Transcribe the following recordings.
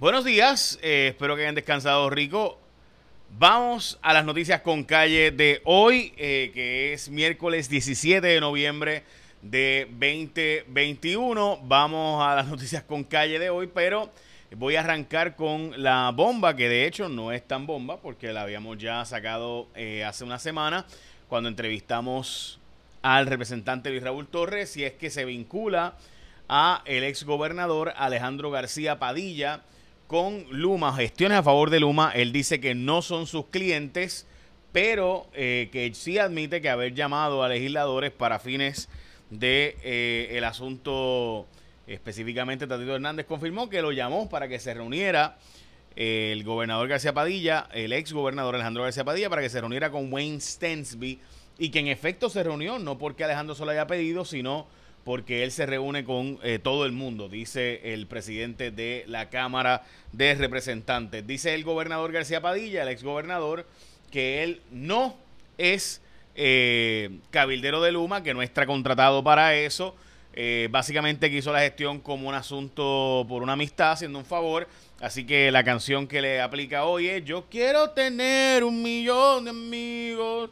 Buenos días, eh, espero que hayan descansado rico. Vamos a las noticias con calle de hoy, eh, que es miércoles 17 de noviembre de 2021. Vamos a las noticias con calle de hoy, pero voy a arrancar con la bomba, que de hecho no es tan bomba, porque la habíamos ya sacado eh, hace una semana, cuando entrevistamos al representante Luis Raúl Torres, si es que se vincula a el ex gobernador Alejandro García Padilla con Luma, gestiones a favor de Luma. Él dice que no son sus clientes, pero eh, que sí admite que haber llamado a legisladores para fines de eh, el asunto específicamente Tatito Hernández confirmó que lo llamó para que se reuniera eh, el gobernador García Padilla, el ex gobernador Alejandro García Padilla, para que se reuniera con Wayne Stensby y que en efecto se reunió, no porque Alejandro se lo haya pedido, sino porque él se reúne con eh, todo el mundo, dice el presidente de la Cámara de Representantes. Dice el gobernador García Padilla, el exgobernador, que él no es eh, cabildero de Luma, que no está contratado para eso. Eh, básicamente que hizo la gestión como un asunto por una amistad, haciendo un favor. Así que la canción que le aplica hoy es Yo quiero tener un millón de amigos.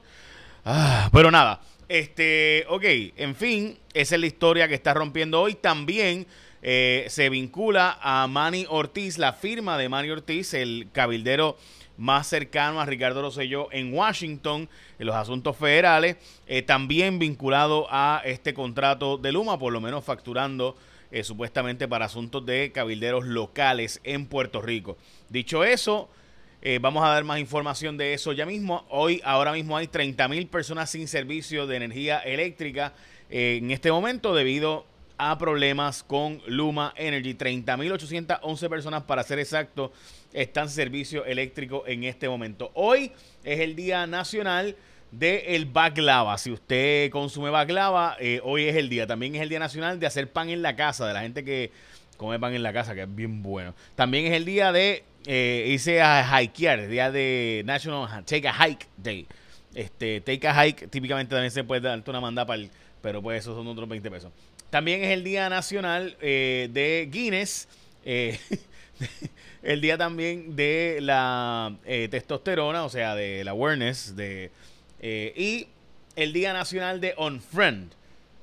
Ah, pero nada, este, ok, en fin, esa es la historia que está rompiendo hoy. También eh, se vincula a Manny Ortiz, la firma de Manny Ortiz, el cabildero más cercano a Ricardo Rosselló en Washington, en los asuntos federales, eh, también vinculado a este contrato de Luma, por lo menos facturando eh, supuestamente para asuntos de cabilderos locales en Puerto Rico. Dicho eso, eh, vamos a dar más información de eso ya mismo. Hoy, ahora mismo hay 30 mil personas sin servicio de energía eléctrica eh, en este momento debido a problemas con Luma Energy. 30.811 personas, para ser exacto, están sin servicio eléctrico en este momento. Hoy es el Día Nacional del el baklava. Si usted consume baklava, eh, hoy es el día. También es el Día Nacional de hacer pan en la casa, de la gente que come pan en la casa, que es bien bueno. También es el día de eh, irse a hikear, día de National Take a Hike Day. Este, take a hike, típicamente también se puede darte una manda para el, pero pues esos son otros 20 pesos. También es el día nacional eh, de Guinness. Eh, el día también de la eh, testosterona, o sea, de la awareness. De, y el día nacional de Unfriend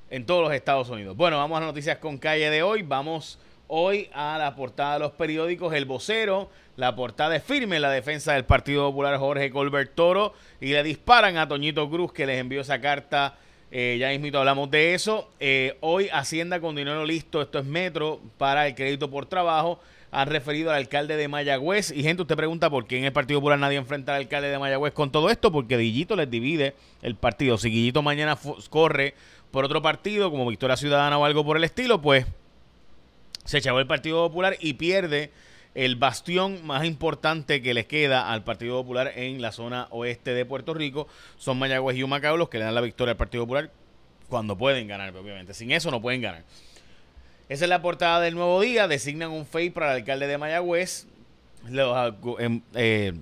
en todos los Estados Unidos. Bueno, vamos a las noticias con calle de hoy. Vamos hoy a la portada de los periódicos. El vocero la portada es firme en la defensa del Partido Popular Jorge Colbert Toro y le disparan a Toñito Cruz que les envió esa carta. Eh, ya mismito hablamos de eso. Eh, hoy Hacienda con dinero listo, esto es Metro, para el crédito por trabajo. Han referido al alcalde de Mayagüez. Y gente, usted pregunta por qué en el Partido Popular nadie enfrenta al alcalde de Mayagüez con todo esto, porque Guillito les divide el partido. Si Guillito mañana corre por otro partido, como Victoria Ciudadana o algo por el estilo, pues se echó el Partido Popular y pierde el bastión más importante que les queda al Partido Popular en la zona oeste de Puerto Rico son Mayagüez y Humacao los que le dan la victoria al Partido Popular cuando pueden ganar, obviamente. Sin eso no pueden ganar. Esa es la portada del nuevo día. Designan un FEI para el alcalde de Mayagüez. Los em, eh,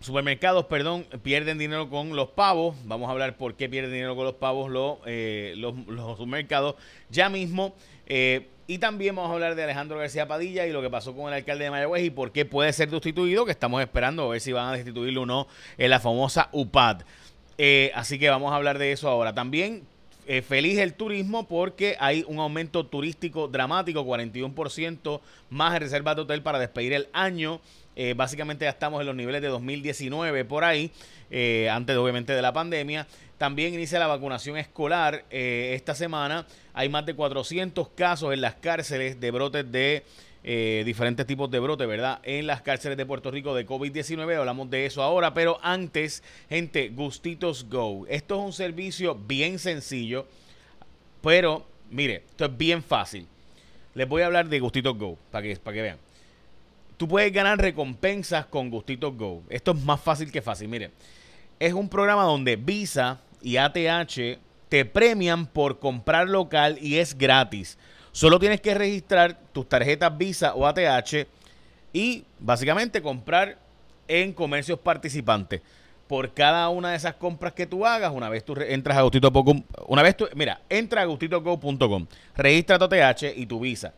supermercados, perdón, pierden dinero con los pavos. Vamos a hablar por qué pierden dinero con los pavos los, eh, los, los supermercados. Ya mismo. Eh, y también vamos a hablar de Alejandro García Padilla y lo que pasó con el alcalde de Mayagüez y por qué puede ser destituido, que estamos esperando a ver si van a destituirlo o no en la famosa UPAD. Eh, así que vamos a hablar de eso ahora. También eh, feliz el turismo porque hay un aumento turístico dramático, 41% más reservas de hotel para despedir el año. Eh, básicamente ya estamos en los niveles de 2019 por ahí, antes obviamente de la pandemia. También inicia la vacunación escolar eh, esta semana. Hay más de 400 casos en las cárceles de brotes de eh, diferentes tipos de brotes, ¿verdad? En las cárceles de Puerto Rico de COVID-19. Hablamos de eso ahora, pero antes, gente, Gustitos Go. Esto es un servicio bien sencillo, pero mire, esto es bien fácil. Les voy a hablar de Gustitos Go para que, para que vean. Tú puedes ganar recompensas con Gustitos Go. Esto es más fácil que fácil. Mire, es un programa donde Visa y ATH te premian por comprar local y es gratis. Solo tienes que registrar tus tarjetas Visa o ATH y básicamente comprar en comercios participantes. Por cada una de esas compras que tú hagas, una vez tú entras a Gustito.com, una vez tú, mira, entra a gustitogo.com, registra tu ATH y tu Visa.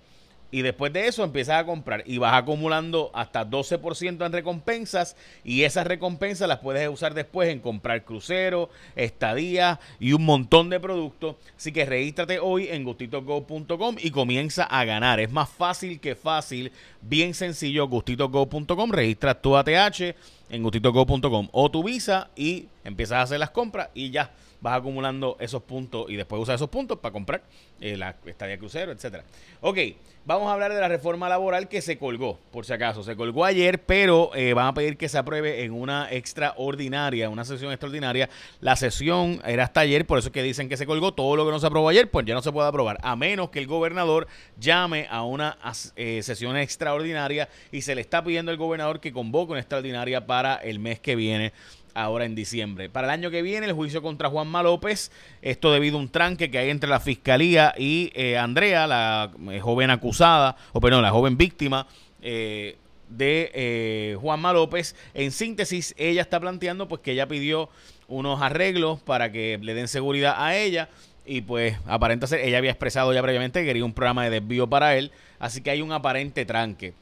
Y después de eso empiezas a comprar y vas acumulando hasta 12% en recompensas y esas recompensas las puedes usar después en comprar cruceros, estadías y un montón de productos. Así que regístrate hoy en gustitogo.com y comienza a ganar. Es más fácil que fácil, bien sencillo, gustitogo.com, registras tu ATH en gustitogo.com o tu visa y empiezas a hacer las compras y ya vas acumulando esos puntos y después usas esos puntos para comprar eh, la estadía crucero, etcétera. Ok, vamos a hablar de la reforma laboral que se colgó, por si acaso. Se colgó ayer, pero eh, van a pedir que se apruebe en una extraordinaria, una sesión extraordinaria. La sesión era hasta ayer, por eso es que dicen que se colgó. Todo lo que no se aprobó ayer, pues ya no se puede aprobar, a menos que el gobernador llame a una eh, sesión extraordinaria y se le está pidiendo al gobernador que convoque una extraordinaria para el mes que viene ahora en diciembre. Para el año que viene, el juicio contra Juanma López, esto debido a un tranque que hay entre la fiscalía y eh, Andrea, la eh, joven acusada, o perdón, la joven víctima eh, de Juanma López. En síntesis, ella está planteando pues que ella pidió unos arreglos para que le den seguridad a ella. Y pues aparenta ser, ella había expresado ya previamente que quería un programa de desvío para él. Así que hay un aparente tranque.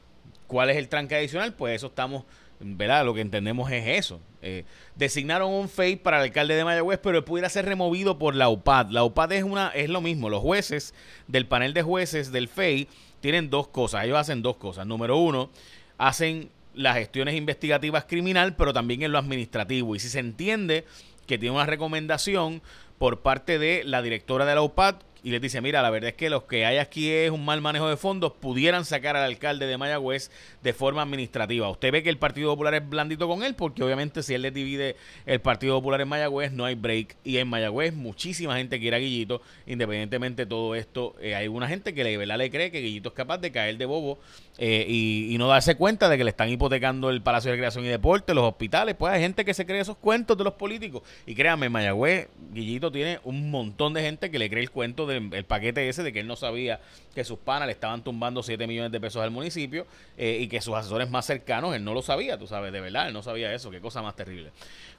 ¿Cuál es el tranque adicional? Pues eso estamos ¿verdad? Lo que entendemos es eso. Eh, designaron un FEI para el alcalde de Mayagüez, pero pudiera ser removido por la UPAD. La UPAD es, una, es lo mismo. Los jueces del panel de jueces del FEI tienen dos cosas. Ellos hacen dos cosas. Número uno, hacen las gestiones investigativas criminal, pero también en lo administrativo. Y si se entiende que tiene una recomendación por parte de la directora de la UPAD, y les dice, mira, la verdad es que lo que hay aquí es un mal manejo de fondos, pudieran sacar al alcalde de Mayagüez de forma administrativa. Usted ve que el Partido Popular es blandito con él, porque obviamente si él le divide el Partido Popular en Mayagüez, no hay break. Y en Mayagüez muchísima gente quiere a Guillito, independientemente de todo esto. Eh, hay una gente que de verdad le cree que Guillito es capaz de caer de bobo eh, y, no darse cuenta de que le están hipotecando el Palacio de Recreación y Deporte, los hospitales. Pues hay gente que se cree esos cuentos de los políticos. Y créanme, en Mayagüez, Guillito tiene un montón de gente que le cree el cuento del paquete ese de que él no sabía que sus panas le estaban tumbando 7 millones de pesos al municipio eh, y que sus asesores más cercanos, él no lo sabía, tú sabes, de verdad, él no sabía eso, qué cosa más terrible.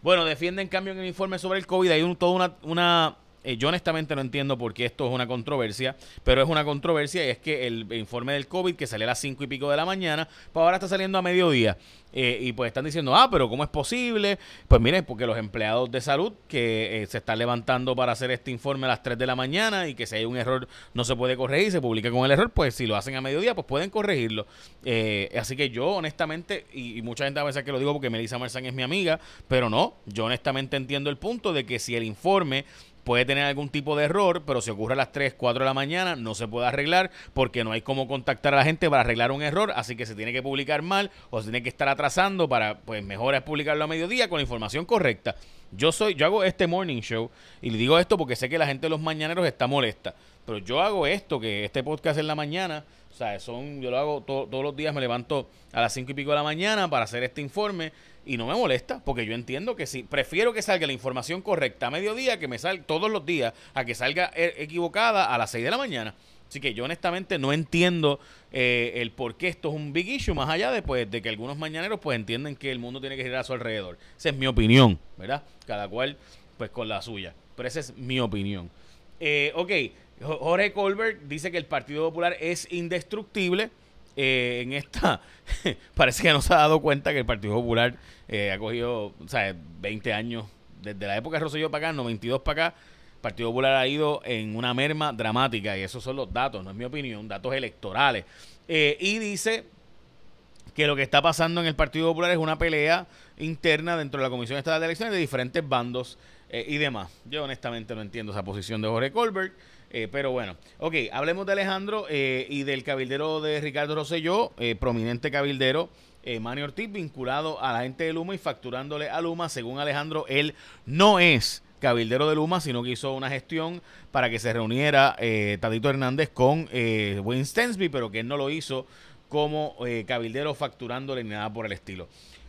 Bueno, defienden cambio en el informe sobre el COVID, hay toda una eh, yo honestamente no entiendo por qué esto es una controversia, pero es una controversia y es que el informe del COVID que sale a las 5 y pico de la mañana, pues ahora está saliendo a mediodía. Eh, y pues están diciendo, ah, pero ¿cómo es posible? Pues miren, porque los empleados de salud que eh, se están levantando para hacer este informe a las 3 de la mañana y que si hay un error no se puede corregir, se publica con el error, pues si lo hacen a mediodía, pues pueden corregirlo. así que yo honestamente, y, mucha gente a veces que lo digo porque Melissa Marzán es mi amiga, pero no, yo honestamente entiendo el punto de que si el informe puede tener algún tipo de error, pero si ocurre a las 3, 4 de la mañana no se puede arreglar porque no hay cómo contactar a la gente para arreglar un error, así que se tiene que publicar mal o se tiene que estar atrasando para, pues mejor es publicarlo a mediodía con la información correcta. Yo soy, yo hago este morning show y le digo esto porque sé que la gente de los mañaneros está molesta, pero yo hago esto, que este podcast en la mañana, sea, son, yo lo hago todos los días, me levanto a las 5 y pico de la mañana para hacer este informe y no me molesta, porque yo entiendo que si prefiero que salga la información correcta a mediodía que me salga todos los días a que salga e, equivocada a las 6 de la mañana. Así que yo honestamente no entiendo eh, el por qué esto es un big issue, más allá de, pues, de que algunos mañaneros pues entienden que el mundo tiene que girar a su alrededor. Esa es mi opinión, ¿verdad? Cada cual pues con la suya. Pero esa es mi opinión. Eh, ok, Jorge Colbert dice que el Partido Popular es indestructible. Eh, en esta, parece que no se ha dado cuenta que el Partido Popular eh, ha cogido, o sea, 20 años, desde la época de Rosselló para acá, 92 para acá, el Partido Popular ha ido en una merma dramática, y esos son los datos, no es mi opinión, datos electorales. Eh, y dice que lo que está pasando en el Partido Popular es una pelea interna dentro de la Comisión Estatal de Elecciones de diferentes bandos y demás. Yo honestamente no entiendo esa posición de Jorge Colbert. Eh, pero bueno, ok, hablemos de Alejandro eh, y del cabildero de Ricardo Rosselló, eh, prominente cabildero. Manny Ortiz vinculado a la gente de Luma y facturándole a Luma. Según Alejandro, él no es cabildero de Luma, sino que hizo una gestión para que se reuniera Tadito Hernández con Wayne Stensby, pero que él no lo hizo como cabildero facturándole ni nada por el estilo.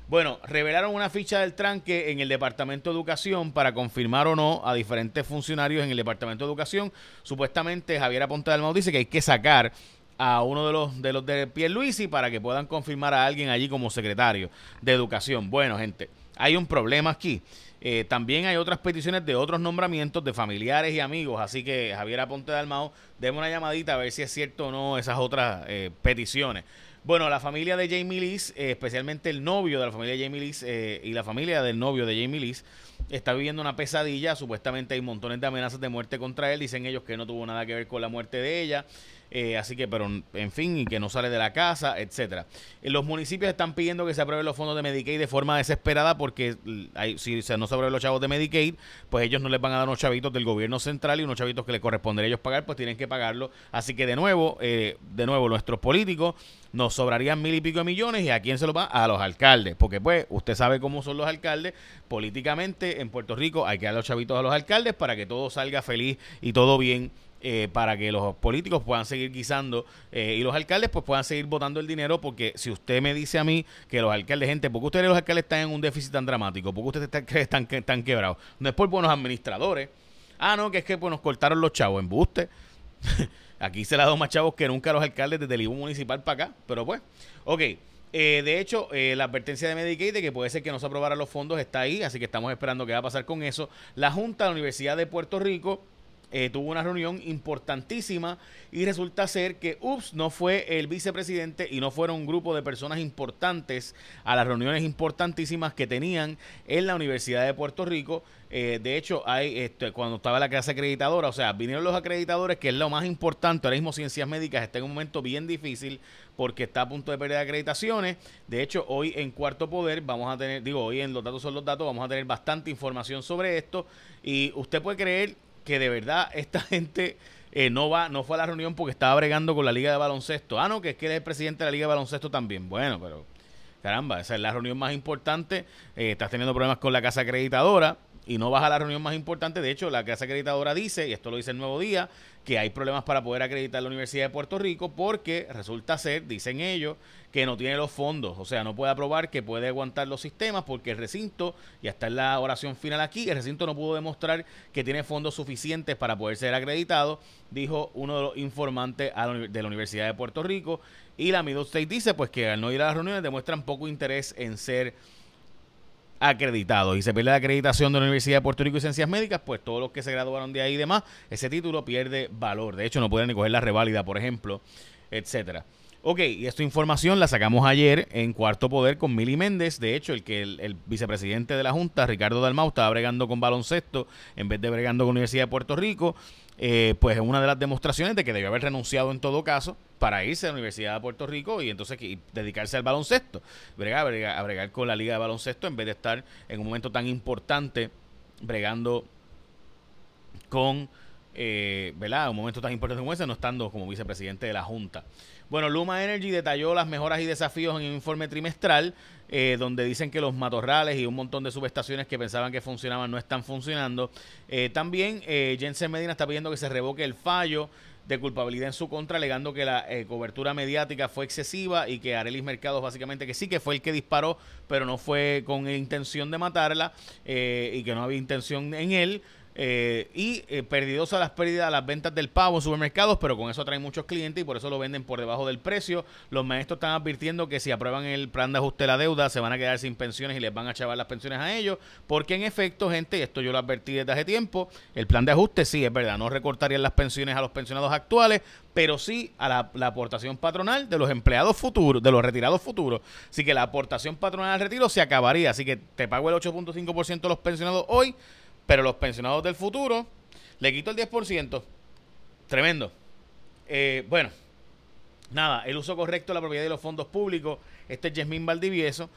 Bueno, revelaron una ficha del tranque en el Departamento de Educación para confirmar o no a diferentes funcionarios en el Departamento de Educación. Supuestamente Javier Aponte del dice que hay que sacar a uno de los de los de Pierluisi para que puedan confirmar a alguien allí como secretario de Educación. Bueno, gente, hay un problema aquí. Eh, también hay otras peticiones de otros nombramientos de familiares y amigos, así que Javier Aponte de Almao, demos una llamadita a ver si es cierto o no esas otras eh, peticiones. Bueno, la familia de Jamie Lee, eh, especialmente el novio de la familia de Jamie Lee y la familia del novio de Jamie Lee, está viviendo una pesadilla. Supuestamente hay montones de amenazas de muerte contra él. Dicen ellos que no tuvo nada que ver con la muerte de ella. Eh, así que, pero en fin, y que no sale de la casa, etcétera. Eh, los municipios están pidiendo que se aprueben los fondos de Medicaid de forma desesperada porque hay, si no se aprueben los chavos de Medicaid, pues ellos no les van a dar unos chavitos del gobierno central y unos chavitos que les correspondería a ellos pagar, pues tienen que pagarlo. Así que de nuevo, eh, de nuevo, nuestros políticos nos sobrarían mil y pico de millones y a quién se los va a los alcaldes, porque pues usted sabe cómo son los alcaldes políticamente en Puerto Rico hay que dar los chavitos a los alcaldes para que todo salga feliz y todo bien eh, para que los políticos puedan seguir guisando eh, y los alcaldes pues puedan seguir votando el dinero porque si usted me dice a mí que los alcaldes, gente, porque ustedes los alcaldes están en un déficit tan dramático? porque ustedes están, están, están quebrados? No es por buenos administradores. Ah, no, que es que pues, nos cortaron los chavos. Embuste. Aquí se ha dado más chavos que nunca los alcaldes desde el IBU municipal para acá. Pero pues, ok. Eh, de hecho, la advertencia de Medicaid de que puede ser que no se aprobaran los fondos está ahí, así que estamos esperando qué va a pasar con eso. La Junta de la Universidad de Puerto Rico eh, tuvo una reunión importantísima y resulta ser que, ups, no fue el vicepresidente y no fueron un grupo de personas importantes a las reuniones importantísimas que tenían en la Universidad de Puerto Rico. Eh, de hecho, hay este, cuando estaba la clase acreditadora, o sea, vinieron los acreditadores, que es lo más importante. Ahora mismo Ciencias Médicas está en un momento bien difícil porque está a punto de perder acreditaciones. De hecho, hoy en Cuarto Poder vamos a tener, digo, hoy en Los Datos son los Datos, vamos a tener bastante información sobre esto. Y usted puede creer que de verdad esta gente eh, no va, no fue a la reunión porque estaba bregando con la Liga de Baloncesto. Ah, no, que es que él es el presidente de la Liga de Baloncesto también. Bueno, pero caramba, esa es la reunión más importante. Eh, estás teniendo problemas con la casa acreditadora y no vas a la reunión más importante. De hecho, la casa acreditadora dice, y esto lo dice el nuevo día, que hay problemas para poder acreditar la Universidad de Puerto Rico porque resulta ser, dicen ellos, que no tiene los fondos, o sea, no puede aprobar que puede aguantar los sistemas porque el recinto, y hasta en la oración final aquí, el recinto no pudo demostrar que tiene fondos suficientes para poder ser acreditado, dijo uno de los informantes de la Universidad de Puerto Rico, y la Middle State dice pues que al no ir a las reuniones demuestran poco interés en ser acreditados y se pierde la acreditación de la Universidad de Puerto Rico y Ciencias Médicas, pues todos los que se graduaron de ahí y demás, ese título pierde valor. De hecho, no pueden ni coger la reválida, por ejemplo, etcétera. Ok, y esta información la sacamos ayer en Cuarto Poder con Mili Méndez. De hecho, el que el, vicepresidente de la Junta, Ricardo Dalmau, estaba bregando con baloncesto en vez de bregando con Universidad de Puerto Rico. Eh, pues es una de las demostraciones de que debió haber renunciado en todo caso para irse a la Universidad de Puerto Rico y entonces dedicarse al baloncesto, bregar, bregar, a bregar con la liga de baloncesto en vez de estar en un momento tan importante bregando con, eh, ¿verdad? Un momento tan importante como ese, no estando como vicepresidente de la Junta. Bueno, Luma Energy detalló las mejoras y desafíos en un informe trimestral, eh, donde dicen que los matorrales y un montón de subestaciones que pensaban que funcionaban no están funcionando. Eh, también eh, Jensen Medina está pidiendo que se revoque el fallo de culpabilidad en su contra, alegando que la eh, cobertura mediática fue excesiva y que Arelis Mercados básicamente que sí, que fue el que disparó, pero no fue con intención de matarla y que no había intención en él. Eh, y eh, perdidos a las pérdidas, a las ventas del pavo en supermercados, pero con eso atraen muchos clientes y por eso lo venden por debajo del precio. Los maestros están advirtiendo que si aprueban el plan de ajuste de la deuda, se van a quedar sin pensiones y les van a chavar las pensiones a ellos, porque en efecto, gente, esto yo lo advertí desde hace tiempo, el plan de ajuste sí es verdad, no recortarían las pensiones a los pensionados actuales, pero sí a la, la aportación patronal de los empleados futuros, de los retirados futuros. Así que la aportación patronal al retiro se acabaría, así que te pago el 8.5% de los pensionados hoy pero los pensionados del futuro le quito el 10%. Tremendo. Eh, bueno, nada, el uso correcto de la propiedad de los fondos públicos. Este es Yasmín Valdivieso.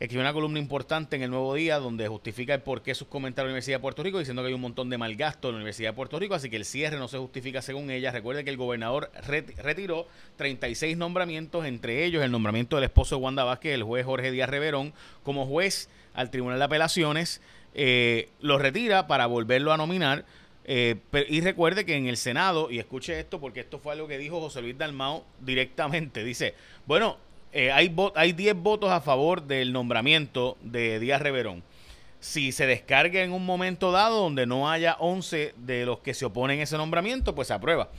Escribió una columna importante en el Nuevo Día donde justifica el por qué sus comentarios a la Universidad de Puerto Rico, diciendo que hay un montón de mal gasto en la Universidad de Puerto Rico, así que el cierre no se justifica según ella. Recuerde que el gobernador retiró 36 nombramientos, entre ellos el nombramiento del esposo de Wanda Vázquez, el juez Jorge Díaz Reverón, como juez al Tribunal de Apelaciones eh, lo retira para volverlo a nominar. Eh, y recuerde que en el Senado, y escuche esto porque esto fue algo que dijo José Luis Dalmao directamente, dice, bueno, eh, hay, hay 10 votos a favor del nombramiento de Díaz Reverón. Si se descarga en un momento dado donde no haya 11 de los que se oponen a ese nombramiento, pues se aprueba.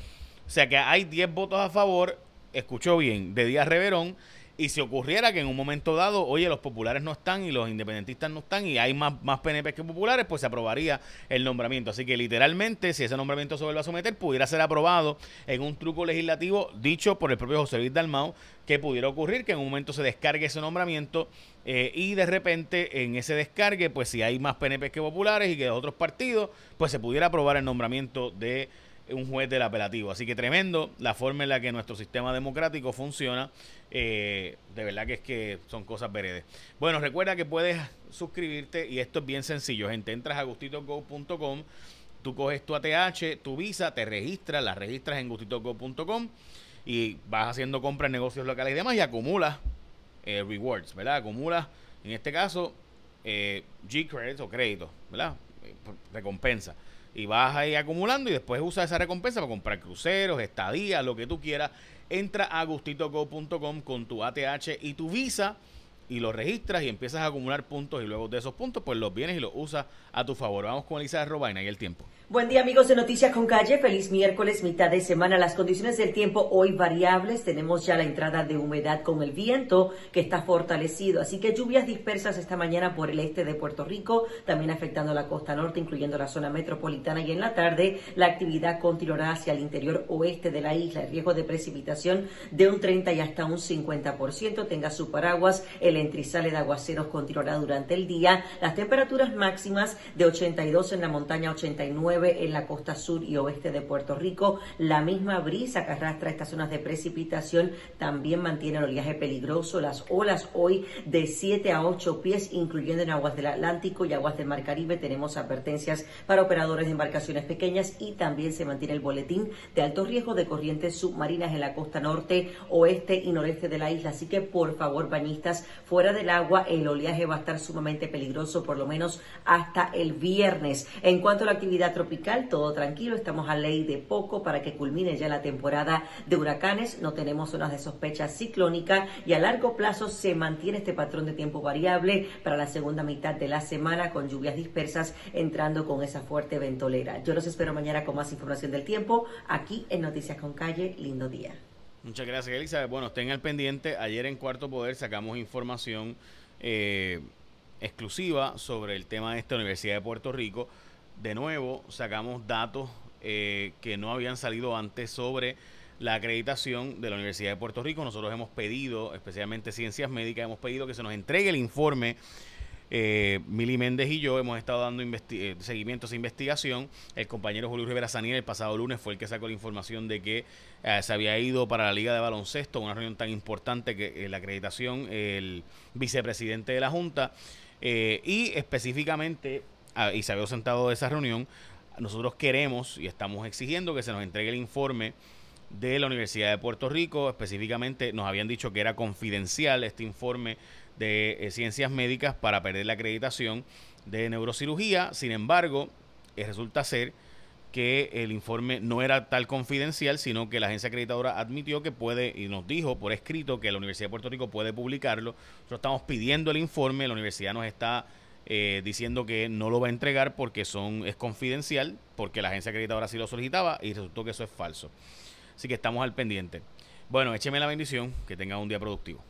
O sea que hay 10 votos a favor, escuchó bien, de Díaz Reverón Y si ocurriera que en un momento dado, oye, los populares no están y los independentistas no están y hay más, más PNP que populares, pues se aprobaría el nombramiento. Así que literalmente, si ese nombramiento se vuelve a someter, pudiera ser aprobado en un truco legislativo dicho por el propio José Luis Dalmau, que pudiera ocurrir que en un momento se descargue ese nombramiento eh, y de repente en ese descargue, pues si hay más PNP que populares y que de otros partidos, pues se pudiera aprobar el nombramiento de un juez del apelativo. Así que tremendo la forma en la que nuestro sistema democrático funciona. Eh, de verdad que es que son cosas veredes. Bueno, recuerda que puedes suscribirte y esto es bien sencillo. Gente, entras a gustitogo.com, tú coges tu ATH, tu visa, te registras, la registras en gustitogo.com y vas haciendo compras negocios locales y demás y acumulas eh, rewards, ¿verdad? Acumulas, en este caso, eh, G-credits o créditos, ¿verdad? recompensa y vas ahí acumulando y después usas esa recompensa para comprar cruceros, estadías, lo que tú quieras. Entra a gustitogo.com con tu ATH y tu visa y lo registras y empiezas a acumular puntos y luego de esos puntos pues los vienes y los usas a tu favor. Vamos con Elisa Robaina y el tiempo. Buen día amigos de Noticias con Calle, feliz miércoles, mitad de semana. Las condiciones del tiempo hoy variables, tenemos ya la entrada de humedad con el viento que está fortalecido, así que lluvias dispersas esta mañana por el este de Puerto Rico, también afectando la costa norte, incluyendo la zona metropolitana. Y en la tarde la actividad continuará hacia el interior oeste de la isla, el riesgo de precipitación de un 30 y hasta un 50%, tenga su paraguas, el entrizale de aguaceros continuará durante el día, las temperaturas máximas de 82 en la montaña, 89 en la costa sur y oeste de Puerto Rico. La misma brisa que arrastra estas zonas de precipitación también mantiene el oleaje peligroso. Las olas hoy de 7 a 8 pies, incluyendo en aguas del Atlántico y aguas del Mar Caribe. Tenemos advertencias para operadores de embarcaciones pequeñas y también se mantiene el boletín de alto riesgo de corrientes submarinas en la costa norte, oeste y noreste de la isla. Así que por favor, bañistas, fuera del agua, el oleaje va a estar sumamente peligroso, por lo menos hasta el viernes. En cuanto a la actividad tropical, todo tranquilo, estamos a ley de poco para que culmine ya la temporada de huracanes, no tenemos zonas de sospecha ciclónica y a largo plazo se mantiene este patrón de tiempo variable para la segunda mitad de la semana con lluvias dispersas entrando con esa fuerte ventolera. Yo los espero mañana con más información del tiempo aquí en Noticias con Calle. Lindo día. Muchas gracias, Elizabeth. Bueno, estén al pendiente. Ayer en Cuarto Poder sacamos información eh, exclusiva sobre el tema de esta Universidad de Puerto Rico de nuevo sacamos datos eh, que no habían salido antes sobre la acreditación de la Universidad de Puerto Rico. Nosotros hemos pedido, especialmente Ciencias Médicas, hemos pedido que se nos entregue el informe. Eh, Mili Méndez y yo hemos estado dando eh, seguimiento a esa investigación. El compañero Julio Rivera Saniel el pasado lunes fue el que sacó la información de que eh, se había ido para la Liga de Baloncesto, una reunión tan importante que la acreditación, el vicepresidente de la Junta, y específicamente y se había sentado de esa reunión, nosotros queremos y estamos exigiendo que se nos entregue el informe de la Universidad de Puerto Rico. Específicamente nos habían dicho que era confidencial este informe de eh, ciencias médicas para perder la acreditación de neurocirugía. Sin embargo, eh, resulta ser que el informe no era tal confidencial, sino que la agencia acreditadora admitió que puede y nos dijo por escrito que la Universidad de Puerto Rico puede publicarlo. Nosotros estamos pidiendo el informe, la universidad nos está eh, diciendo que no lo va a entregar porque son es confidencial, porque la agencia acreditadora sí lo solicitaba y resultó que eso es falso. Así que estamos al pendiente. Bueno, écheme la bendición, que tenga un día productivo.